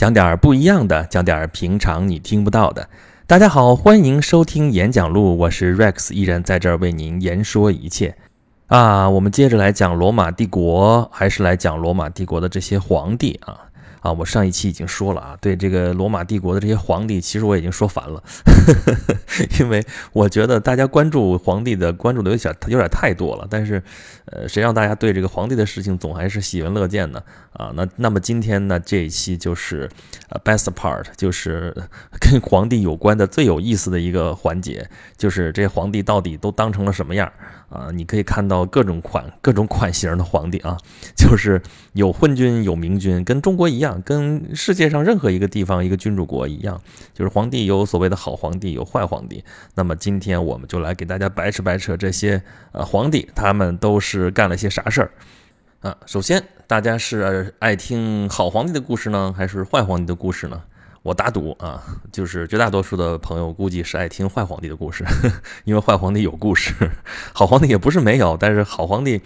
讲点不一样的，讲点平常你听不到的。大家好，欢迎收听演讲录，我是 Rex，依然在这儿为您言说一切。啊，我们接着来讲罗马帝国，还是来讲罗马帝国的这些皇帝啊。啊，我上一期已经说了啊，对这个罗马帝国的这些皇帝，其实我已经说烦了，因为我觉得大家关注皇帝的关注的有点有点太多了。但是，呃，谁让大家对这个皇帝的事情总还是喜闻乐见呢？啊，那那么今天呢，这一期就是呃 best part，就是跟皇帝有关的最有意思的一个环节，就是这皇帝到底都当成了什么样？啊，你可以看到各种款、各种款型的皇帝啊，就是有昏君、有明君，跟中国一样，跟世界上任何一个地方一个君主国一样，就是皇帝有所谓的好皇帝，有坏皇帝。那么今天我们就来给大家掰扯掰扯这些呃皇帝，他们都是是干了些啥事儿啊？首先，大家是爱听好皇帝的故事呢，还是坏皇帝的故事呢？我打赌啊，就是绝大多数的朋友估计是爱听坏皇帝的故事，因为坏皇帝有故事，好皇帝也不是没有，但是好皇帝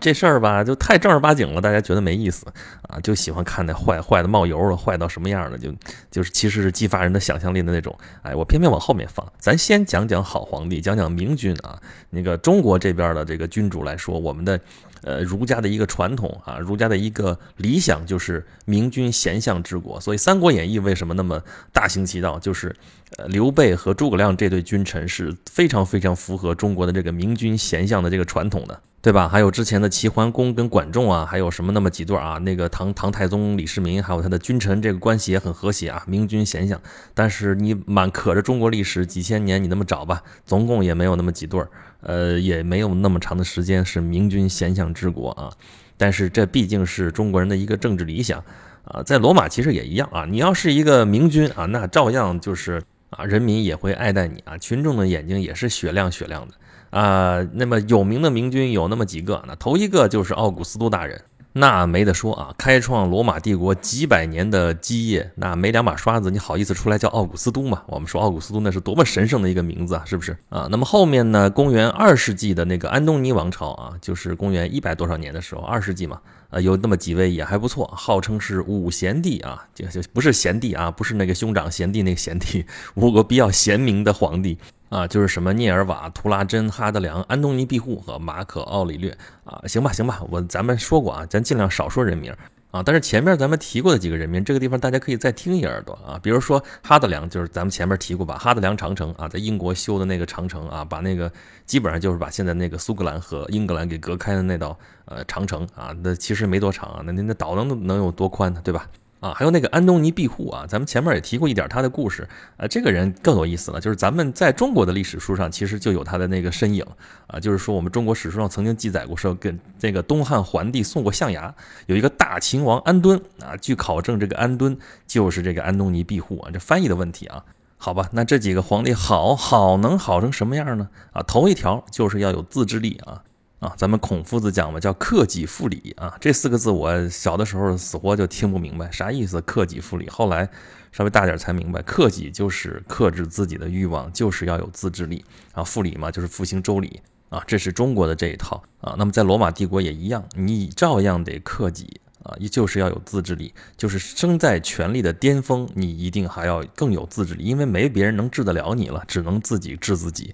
这事儿吧，就太正儿八经了，大家觉得没意思啊，就喜欢看那坏坏的冒油了，坏到什么样的，就就是其实是激发人的想象力的那种。哎，我偏偏往后面放，咱先讲讲好皇帝，讲讲明君啊。那个中国这边的这个君主来说，我们的。呃，儒家的一个传统啊，儒家的一个理想就是明君贤相治国。所以《三国演义》为什么那么大行其道？就是呃，刘备和诸葛亮这对君臣是非常非常符合中国的这个明君贤相的这个传统的，对吧？还有之前的齐桓公跟管仲啊，还有什么那么几对啊？那个唐唐太宗李世民，还有他的君臣这个关系也很和谐啊，明君贤相。但是你满可着中国历史几千年，你那么找吧，总共也没有那么几对儿。呃，也没有那么长的时间是明君贤相治国啊，但是这毕竟是中国人的一个政治理想啊，在罗马其实也一样啊，你要是一个明君啊，那照样就是啊，人民也会爱戴你啊，群众的眼睛也是雪亮雪亮的啊。那么有名的明君有那么几个，那头一个就是奥古斯都大人。那没得说啊，开创罗马帝国几百年的基业，那没两把刷子，你好意思出来叫奥古斯都吗？我们说奥古斯都那是多么神圣的一个名字啊，是不是啊？那么后面呢，公元二世纪的那个安东尼王朝啊，就是公元一百多少年的时候，二世纪嘛，呃，有那么几位也还不错，号称是五贤帝啊，就就不是贤帝啊，不是那个兄长贤弟那个贤弟，五个比较贤明的皇帝。啊，就是什么聂尔瓦、图拉真、哈德良、安东尼庇护和马可奥里略啊，行吧，行吧，我咱们说过啊，咱尽量少说人名啊。但是前面咱们提过的几个人名，这个地方大家可以再听一耳朵啊。比如说哈德良，就是咱们前面提过吧，哈德良长城啊，在英国修的那个长城啊，把那个基本上就是把现在那个苏格兰和英格兰给隔开的那道呃长城啊，那其实没多长啊，那那那岛能能有多宽呢，对吧？啊，还有那个安东尼庇护啊，咱们前面也提过一点他的故事，呃，这个人更有意思了，就是咱们在中国的历史书上其实就有他的那个身影啊，就是说我们中国史书上曾经记载过，说跟这个东汉桓帝送过象牙，有一个大秦王安敦啊，据考证这个安敦就是这个安东尼庇护啊，这翻译的问题啊，好吧，那这几个皇帝好好能好成什么样呢？啊，头一条就是要有自制力啊。啊，咱们孔夫子讲嘛，叫克己复礼啊。这四个字我小的时候死活就听不明白啥意思。克己复礼，后来稍微大点才明白，克己就是克制自己的欲望，就是要有自制力啊。复礼嘛，就是复兴周礼啊。这是中国的这一套啊。那么在罗马帝国也一样，你照样得克己啊，就是要有自制力，就是生在权力的巅峰，你一定还要更有自制力，因为没别人能治得了你了，只能自己治自己。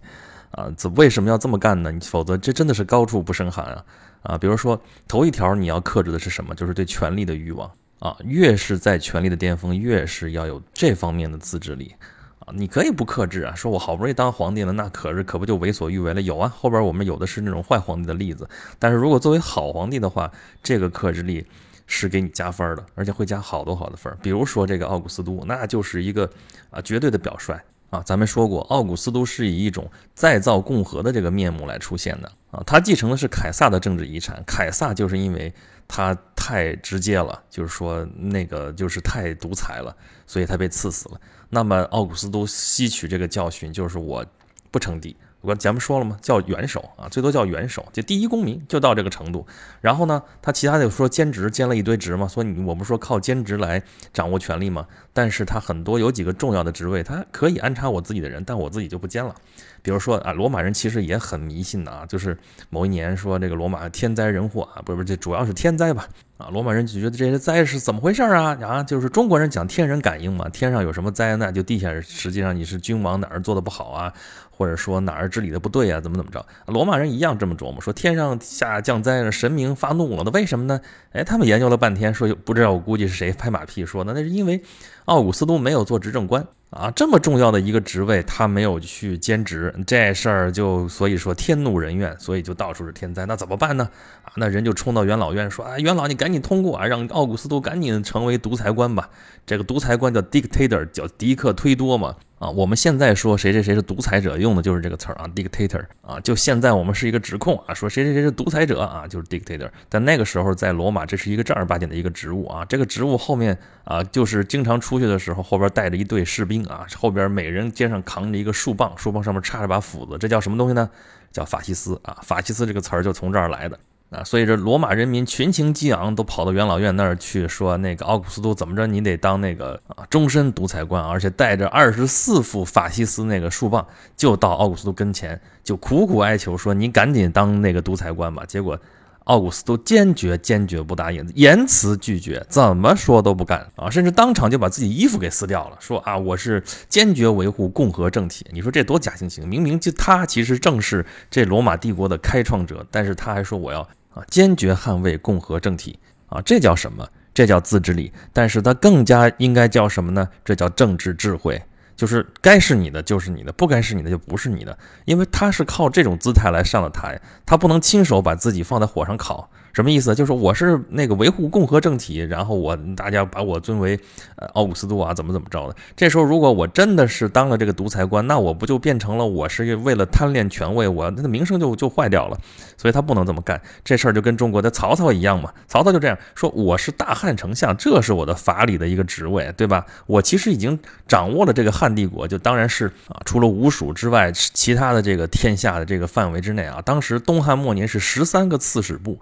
啊，这为什么要这么干呢？你否则这真的是高处不胜寒啊！啊，比如说头一条你要克制的是什么？就是对权力的欲望啊。越是在权力的巅峰，越是要有这方面的自制力啊。你可以不克制啊，说我好不容易当皇帝了，那可是可不就为所欲为了？有啊，后边我们有的是那种坏皇帝的例子。但是如果作为好皇帝的话，这个克制力是给你加分的，而且会加好多好多分。比如说这个奥古斯都，那就是一个啊绝对的表率。啊，咱们说过，奥古斯都是以一种再造共和的这个面目来出现的啊。他继承的是凯撒的政治遗产，凯撒就是因为他太直接了，就是说那个就是太独裁了，所以他被赐死了。那么奥古斯都吸取这个教训，就是我不称帝。我刚咱们说了吗？叫元首啊，最多叫元首，就第一公民就到这个程度。然后呢，他其他的说兼职兼了一堆职嘛，说你我们说靠兼职来掌握权力嘛。但是他很多有几个重要的职位，他可以安插我自己的人，但我自己就不兼了。比如说啊，罗马人其实也很迷信的啊，就是某一年说这个罗马天灾人祸啊，不是不是，这主要是天灾吧。啊，罗马人就觉得这些灾是怎么回事啊？啊，就是中国人讲天人感应嘛，天上有什么灾难，就地下实际上你是君王哪儿做的不好啊，或者说哪儿治理的不对啊，怎么怎么着？罗马人一样这么琢磨，说天上下降灾，神明发怒了，那为什么呢？哎，他们研究了半天，说不知道，我估计是谁拍马屁说的，那是因为奥古斯都没有做执政官。啊，这么重要的一个职位，他没有去兼职，这事儿就所以说天怒人怨，所以就到处是天灾。那怎么办呢？啊，那人就冲到元老院说啊，元老你赶紧通过啊，让奥古斯都赶紧成为独裁官吧。这个独裁官叫 dictator，叫迪克忒多嘛。啊，我们现在说谁谁谁是独裁者，用的就是这个词儿啊，dictator 啊。就现在我们是一个指控啊，说谁谁谁是独裁者啊，就是 dictator。但那个时候在罗马，这是一个正儿八经的一个职务啊。这个职务后面啊，就是经常出去的时候，后边带着一队士兵啊，后边每人肩上扛着一个树棒，树棒上面插着把斧子，这叫什么东西呢？叫法西斯啊。法西斯这个词儿就从这儿来的。啊，所以这罗马人民群情激昂，都跑到元老院那儿去说，那个奥古斯都怎么着，你得当那个啊终身独裁官，而且带着二十四副法西斯那个树棒，就到奥古斯都跟前，就苦苦哀求说，你赶紧当那个独裁官吧。结果奥古斯都坚决坚决不答应，严词拒绝，怎么说都不干啊，甚至当场就把自己衣服给撕掉了，说啊我是坚决维护共和政体。你说这多假惺惺，明明就他其实正是这罗马帝国的开创者，但是他还说我要。啊，坚决捍卫共和政体啊，这叫什么？这叫自制力。但是它更加应该叫什么呢？这叫政治智慧。就是该是你的就是你的，不该是你的就不是你的。因为他是靠这种姿态来上的台，他不能亲手把自己放在火上烤。什么意思？就是我是那个维护共和政体，然后我大家把我尊为呃奥古斯都啊，怎么怎么着的？这时候如果我真的是当了这个独裁官，那我不就变成了我是为了贪恋权位，我那名声就就坏掉了。所以他不能这么干。这事儿就跟中国的曹操一样嘛。曹操就这样说：“我是大汉丞相，这是我的法理的一个职位，对吧？我其实已经掌握了这个汉帝国，就当然是啊，除了吴蜀之外，其他的这个天下的这个范围之内啊。当时东汉末年是十三个刺史部。”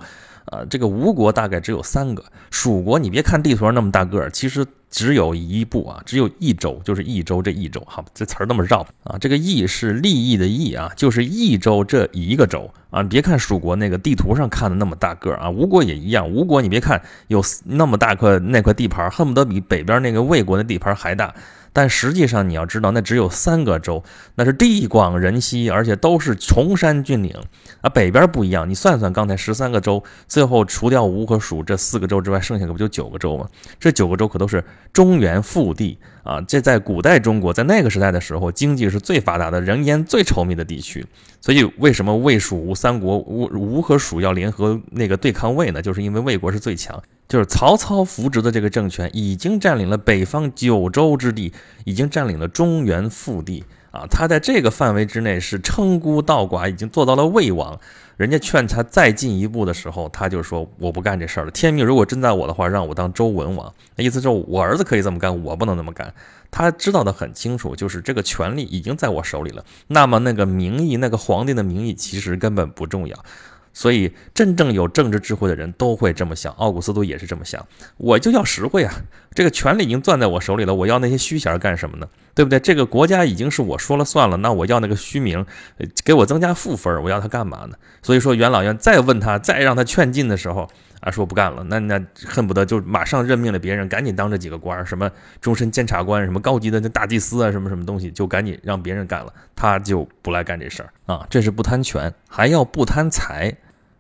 呃，这个吴国大概只有三个，蜀国你别看地图上那么大个儿，其实只有一部啊，只有一州，就是益州这益州，好，这词儿那么绕啊，这个益是利益的益啊，就是益州这一个州啊，别看蜀国那个地图上看的那么大个儿啊，吴国也一样，吴国你别看有那么大块那块地盘，恨不得比北边那个魏国的地盘还大。但实际上，你要知道，那只有三个州，那是地广人稀，而且都是崇山峻岭啊。北边不一样，你算算，刚才十三个州，最后除掉吴和蜀这四个州之外，剩下的不就九个州吗？这九个州可都是中原腹地啊。这在古代中国，在那个时代的时候，经济是最发达的，人烟最稠密的地区。所以，为什么魏蜀吴三国吴吴和蜀要联合那个对抗魏呢？就是因为魏国是最强。就是曹操扶植的这个政权已经占领了北方九州之地，已经占领了中原腹地啊！他在这个范围之内是称孤道寡，已经做到了魏王。人家劝他再进一步的时候，他就说我不干这事儿了。天命如果真在我的话，让我当周文王。那意思就是我儿子可以这么干，我不能这么干。他知道的很清楚，就是这个权力已经在我手里了。那么那个名义，那个皇帝的名义，其实根本不重要。所以，真正有政治智慧的人都会这么想。奥古斯都也是这么想，我就要实惠啊！这个权力已经攥在我手里了，我要那些虚衔干什么呢？对不对？这个国家已经是我说了算了，那我要那个虚名，给我增加负分，我要他干嘛呢？所以说，元老院再问他，再让他劝进的时候。啊，说不干了，那那恨不得就马上任命了别人，赶紧当这几个官，什么终身监察官，什么高级的那大祭司啊，什么什么东西，就赶紧让别人干了，他就不来干这事儿啊。这是不贪权，还要不贪财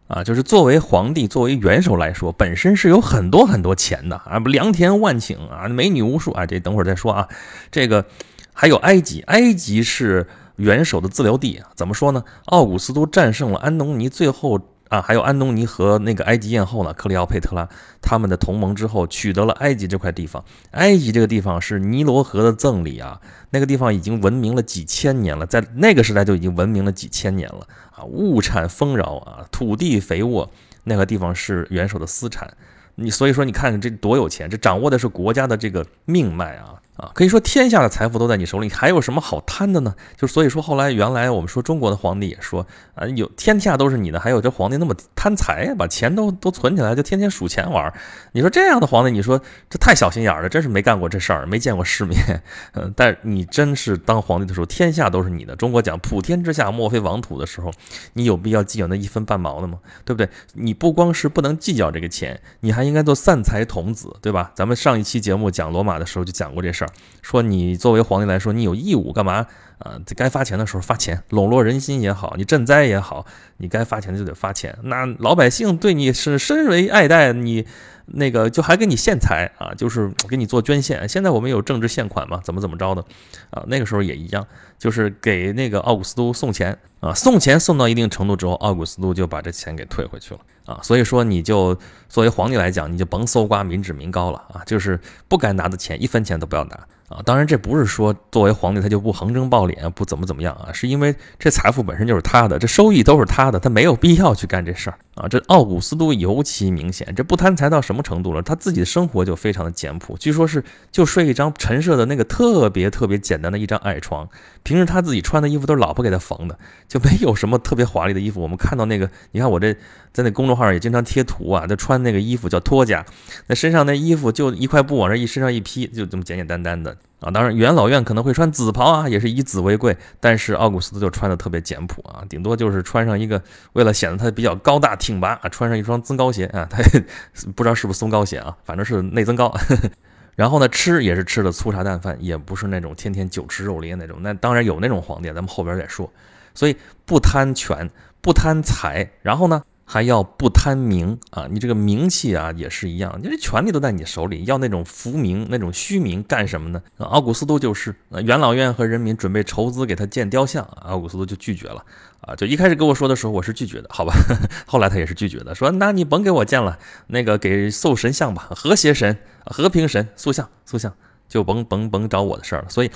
啊。就是作为皇帝，作为元首来说，本身是有很多很多钱的啊，不良田万顷啊，美女无数啊。这等会儿再说啊。这个还有埃及，埃及是元首的自留地啊。怎么说呢？奥古斯都战胜了安东尼，最后。啊，还有安东尼和那个埃及艳后呢，克里奥佩特拉他们的同盟之后，取得了埃及这块地方。埃及这个地方是尼罗河的赠礼啊，那个地方已经文明了几千年了，在那个时代就已经文明了几千年了啊，物产丰饶啊，土地肥沃，那个地方是元首的私产。你所以说，你看看这多有钱，这掌握的是国家的这个命脉啊。啊，可以说天下的财富都在你手里，你还有什么好贪的呢？就所以说，后来原来我们说中国的皇帝也说啊，有天下都是你的，还有这皇帝那么贪财，把钱都都存起来，就天天数钱玩。你说这样的皇帝，你说这太小心眼了，真是没干过这事儿，没见过世面。嗯，但你真是当皇帝的时候，天下都是你的。中国讲普天之下莫非王土的时候，你有必要计较那一分半毛的吗？对不对？你不光是不能计较这个钱，你还应该做散财童子，对吧？咱们上一期节目讲罗马的时候就讲过这事儿。说你作为皇帝来说，你有义务干嘛？啊，该发钱的时候发钱，笼络人心也好，你赈灾也好，你该发钱就得发钱。那老百姓对你是深为爱戴，你那个就还给你献财啊，就是给你做捐献。现在我们有政治献款嘛，怎么怎么着的啊？那个时候也一样，就是给那个奥古斯都送钱啊，送钱送到一定程度之后，奥古斯都就把这钱给退回去了啊。所以说，你就作为皇帝来讲，你就甭搜刮民脂民膏了啊，就是不该拿的钱，一分钱都不要拿。啊，当然这不是说作为皇帝他就不横征暴敛，不怎么怎么样啊，是因为这财富本身就是他的，这收益都是他的，他没有必要去干这事儿啊。这奥古斯都尤其明显，这不贪财到什么程度了？他自己的生活就非常的简朴，据说是就睡一张陈设的那个特别特别简单的一张矮床，平时他自己穿的衣服都是老婆给他缝的，就没有什么特别华丽的衣服。我们看到那个，你看我这在那公众号也经常贴图啊，他穿那个衣服叫托甲，那身上那衣服就一块布往这一身上一披，就这么简简单单的。啊，当然元老院可能会穿紫袍啊，也是以紫为贵。但是奥古斯都就穿的特别简朴啊，顶多就是穿上一个，为了显得他比较高大挺拔啊，穿上一双增高鞋啊，他 不知道是不是松高鞋啊，反正是内增高。然后呢，吃也是吃的粗茶淡饭，也不是那种天天酒吃肉林那种。那当然有那种皇帝，咱们后边再说。所以不贪权，不贪财，然后呢？还要不贪名啊！你这个名气啊，也是一样，你这权力都在你手里，要那种浮名、那种虚名干什么呢？奥古斯都就是，元老院和人民准备筹资给他建雕像，奥古斯都就拒绝了啊！就一开始跟我说的时候，我是拒绝的，好吧？后来他也是拒绝的，说那你甭给我建了，那个给塑神像吧，和谐神、和平神塑像、塑像，就甭甭甭找我的事儿了。所以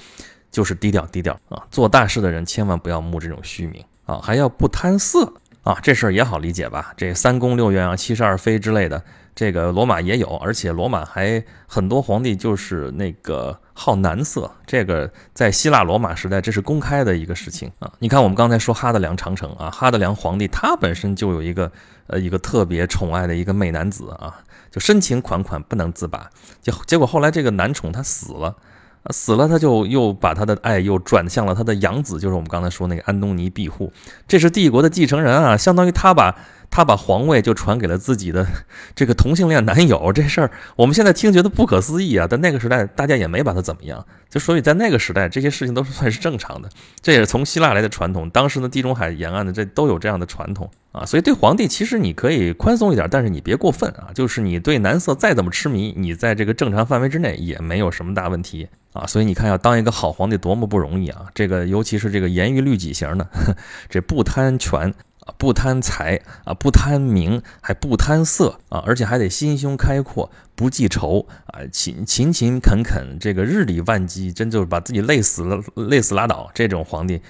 就是低调低调啊！做大事的人千万不要慕这种虚名啊，还要不贪色。啊，这事儿也好理解吧？这三宫六院啊，七十二妃之类的，这个罗马也有，而且罗马还很多皇帝就是那个好男色，这个在希腊罗马时代这是公开的一个事情啊。你看我们刚才说哈德良长城啊，哈德良皇帝他本身就有一个呃一个特别宠爱的一个美男子啊，就深情款款不能自拔，结结果后来这个男宠他死了。死了，他就又把他的爱又转向了他的养子，就是我们刚才说那个安东尼庇护，这是帝国的继承人啊，相当于他把他把皇位就传给了自己的 这个同性恋男友，这事儿我们现在听觉得不可思议啊，但那个时代大家也没把他怎么样，就所以在那个时代这些事情都是算是正常的，这也是从希腊来的传统，当时的地中海沿岸的这都有这样的传统啊，所以对皇帝其实你可以宽松一点，但是你别过分啊，就是你对男色再怎么痴迷，你在这个正常范围之内也没有什么大问题。啊，所以你看，要当一个好皇帝多么不容易啊！这个尤其是这个严于律己型的，这不贪权不贪财啊，不贪名，还不贪色啊，而且还得心胸开阔，不记仇啊，勤勤勤恳恳，这个日理万机，真就是把自己累死了，累死拉倒。这种皇帝，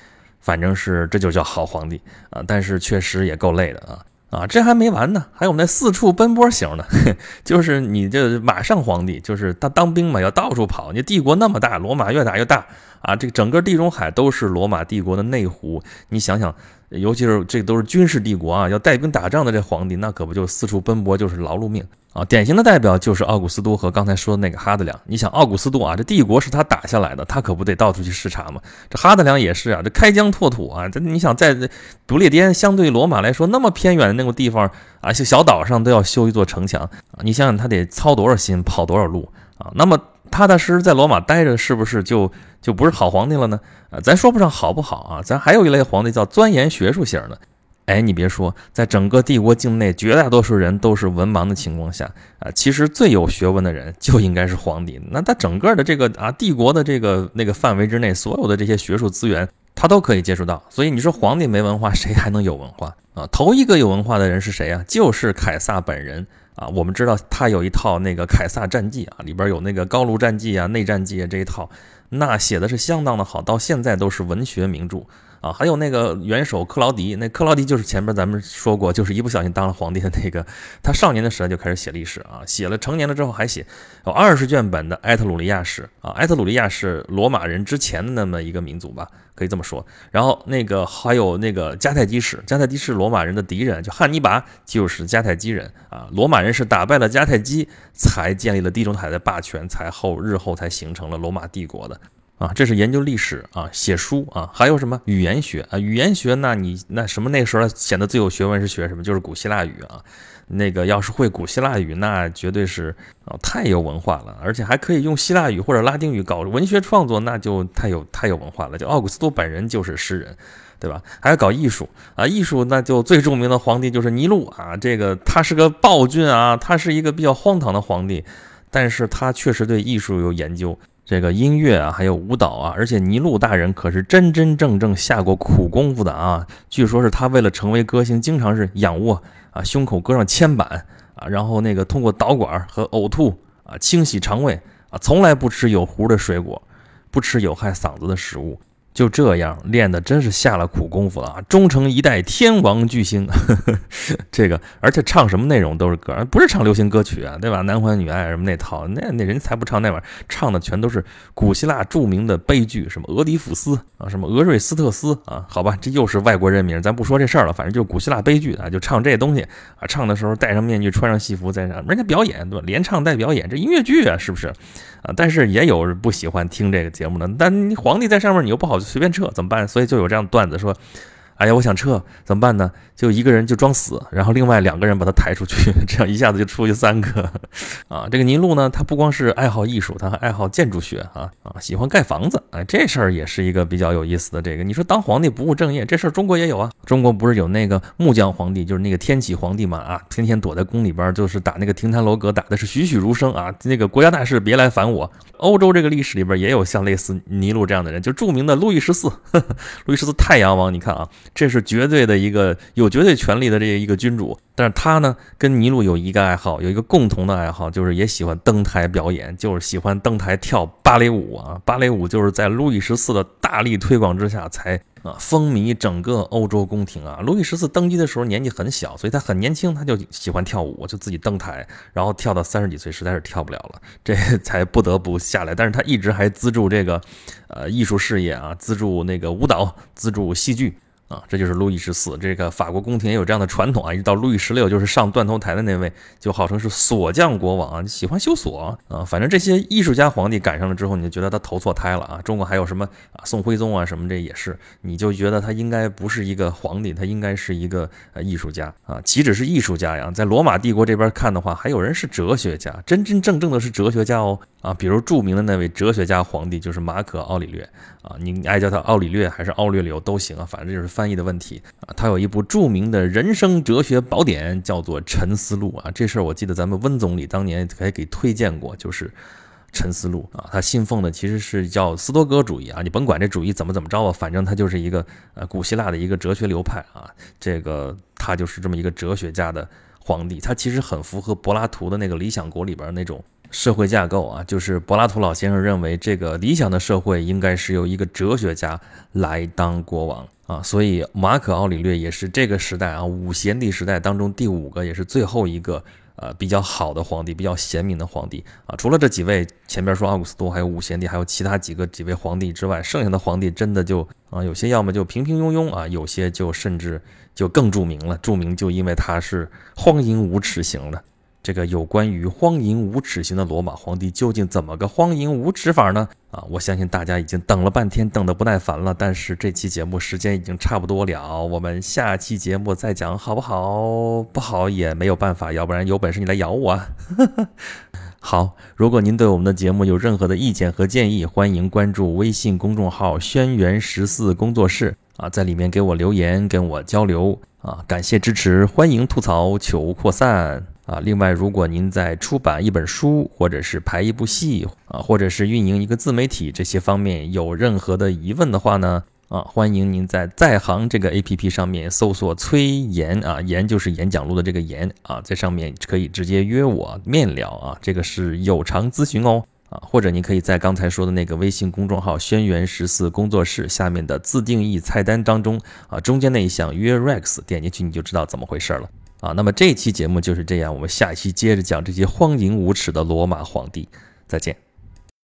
反正是这就叫好皇帝啊，但是确实也够累的啊。啊，这还没完呢，还有那四处奔波型的，就是你这马上皇帝，就是他当兵嘛，要到处跑。你帝国那么大，罗马越打越大啊，这整个地中海都是罗马帝国的内湖。你想想，尤其是这都是军事帝国啊，要带兵打仗的这皇帝，那可不就四处奔波，就是劳碌命。啊，典型的代表就是奥古斯都和刚才说的那个哈德良。你想，奥古斯都啊，这帝国是他打下来的，他可不得到处去视察吗？这哈德良也是啊，这开疆拓土啊，这你想在不列颠相对罗马来说那么偏远的那个地方啊，小小岛上都要修一座城墙，你想想他得操多少心，跑多少路啊？那么踏踏实实在罗马待着，是不是就就不是好皇帝了呢？啊，咱说不上好不好啊，咱还有一类皇帝叫钻研学术型的。哎，你别说，在整个帝国境内，绝大多数人都是文盲的情况下，啊，其实最有学问的人就应该是皇帝。那他整个的这个啊，帝国的这个那个范围之内，所有的这些学术资源，他都可以接触到。所以你说皇帝没文化，谁还能有文化啊？头一个有文化的人是谁啊？就是凯撒本人啊。我们知道他有一套那个凯撒战记啊，里边有那个高卢战记啊、内战记啊这一套，那写的是相当的好，到现在都是文学名著。啊，还有那个元首克劳迪，那克劳迪就是前面咱们说过，就是一不小心当了皇帝的那个。他少年的时代就开始写历史啊，写了成年了之后还写有二十卷本的埃特鲁利亚史啊。埃特鲁利亚是罗马人之前的那么一个民族吧，可以这么说。然后那个还有那个迦太基史，迦太基是罗马人的敌人，就汉尼拔就是迦太基人啊。罗马人是打败了迦太基，才建立了地中海的霸权，才后日后才形成了罗马帝国的。啊，这是研究历史啊，写书啊，还有什么语言学啊？语言学，那你那什么那时候显得最有学问是学什么？就是古希腊语啊。那个要是会古希腊语，那绝对是啊太有文化了，而且还可以用希腊语或者拉丁语搞文学创作，那就太有太有文化了。就奥古斯都本人就是诗人，对吧？还要搞艺术啊，艺术那就最著名的皇帝就是尼禄啊。这个他是个暴君啊，他是一个比较荒唐的皇帝，但是他确实对艺术有研究。这个音乐啊，还有舞蹈啊，而且尼禄大人可是真真正正下过苦功夫的啊！据说是他为了成为歌星，经常是仰卧啊，胸口搁上铅板啊，然后那个通过导管和呕吐啊清洗肠胃啊，从来不吃有核的水果，不吃有害嗓子的食物。就这样练的真是下了苦功夫了啊！终成一代天王巨星，这个而且唱什么内容都是歌，不是唱流行歌曲啊，对吧？男欢女爱什么那套，那那人才不唱那玩意儿，唱的全都是古希腊著名的悲剧，什么俄狄浦斯啊，什么俄瑞斯特斯啊，好吧，这又是外国人名，咱不说这事儿了，反正就是古希腊悲剧啊，就唱这东西啊，唱的时候戴上面具，穿上戏服在那，人家表演对吧？连唱带表演，这音乐剧啊，是不是？啊，但是也有不喜欢听这个节目的，但皇帝在上面，你又不好随便撤，怎么办？所以就有这样段子说。哎呀，我想撤，怎么办呢？就一个人就装死，然后另外两个人把他抬出去，这样一下子就出去三个。啊，这个尼禄呢，他不光是爱好艺术，他还爱好建筑学啊啊，喜欢盖房子。哎，这事儿也是一个比较有意思的。这个你说当皇帝不务正业，这事儿中国也有啊。中国不是有那个木匠皇帝，就是那个天启皇帝嘛啊，天天躲在宫里边，就是打那个亭台楼阁，打的是栩栩如生啊。那个国家大事别来烦我。欧洲这个历史里边也有像类似尼禄这样的人，就著名的路易十四，路易十四太阳王，你看啊。这是绝对的一个有绝对权力的这一个君主，但是他呢跟尼禄有一个爱好，有一个共同的爱好，就是也喜欢登台表演，就是喜欢登台跳芭蕾舞啊。芭蕾舞就是在路易十四的大力推广之下才啊风靡整个欧洲宫廷啊。路易十四登基的时候年纪很小，所以他很年轻，他就喜欢跳舞，就自己登台，然后跳到三十几岁实在是跳不了了，这才不得不下来。但是他一直还资助这个呃艺术事业啊，资助那个舞蹈，资助戏剧。啊，这就是路易十四。这个法国宫廷也有这样的传统啊，一直到路易十六，就是上断头台的那位，就号称是锁匠国王啊，喜欢修锁啊。反正这些艺术家皇帝赶上了之后，你就觉得他投错胎了啊。中国还有什么啊，宋徽宗啊，什么这也是，你就觉得他应该不是一个皇帝，他应该是一个呃艺术家啊。岂止是艺术家呀，在罗马帝国这边看的话，还有人是哲学家，真真正正的是哲学家哦啊。比如著名的那位哲学家皇帝就是马可·奥里略啊，你爱叫他奥里略还是奥略流都行啊，反正就是翻。译的问题啊，他有一部著名的人生哲学宝典，叫做《沉思录》啊。这事儿我记得咱们温总理当年还给推荐过，就是《沉思录》啊。他信奉的其实是叫斯多葛主义啊。你甭管这主义怎么怎么着吧，反正他就是一个呃古希腊的一个哲学流派啊。这个他就是这么一个哲学家的皇帝，他其实很符合柏拉图的那个《理想国》里边那种。社会架构啊，就是柏拉图老先生认为，这个理想的社会应该是由一个哲学家来当国王啊，所以马可·奥里略也是这个时代啊五贤帝时代当中第五个，也是最后一个呃比较好的皇帝，比较贤明的皇帝啊。除了这几位前边说奥古斯都，还有五贤帝，还有其他几个几位皇帝之外，剩下的皇帝真的就啊有些要么就平平庸庸啊，有些就甚至就更著名了，著名就因为他是荒淫无耻型的。这个有关于荒淫无耻型的罗马皇帝究竟怎么个荒淫无耻法呢？啊，我相信大家已经等了半天，等得不耐烦了。但是这期节目时间已经差不多了，我们下期节目再讲好不好？不好也没有办法，要不然有本事你来咬我。好，如果您对我们的节目有任何的意见和建议，欢迎关注微信公众号“轩辕十四工作室”啊，在里面给我留言，跟我交流啊，感谢支持，欢迎吐槽，求扩散。啊，另外，如果您在出版一本书，或者是拍一部戏，啊，或者是运营一个自媒体这些方面有任何的疑问的话呢，啊，欢迎您在在行这个 APP 上面搜索崔岩啊，岩就是演讲录的这个岩啊，在上面可以直接约我面聊啊，这个是有偿咨询哦。啊，或者您可以在刚才说的那个微信公众号“轩辕十四工作室”下面的自定义菜单当中啊，中间那一项约 Rex，点进去你就知道怎么回事了啊。那么这期节目就是这样，我们下一期接着讲这些荒淫无耻的罗马皇帝，再见。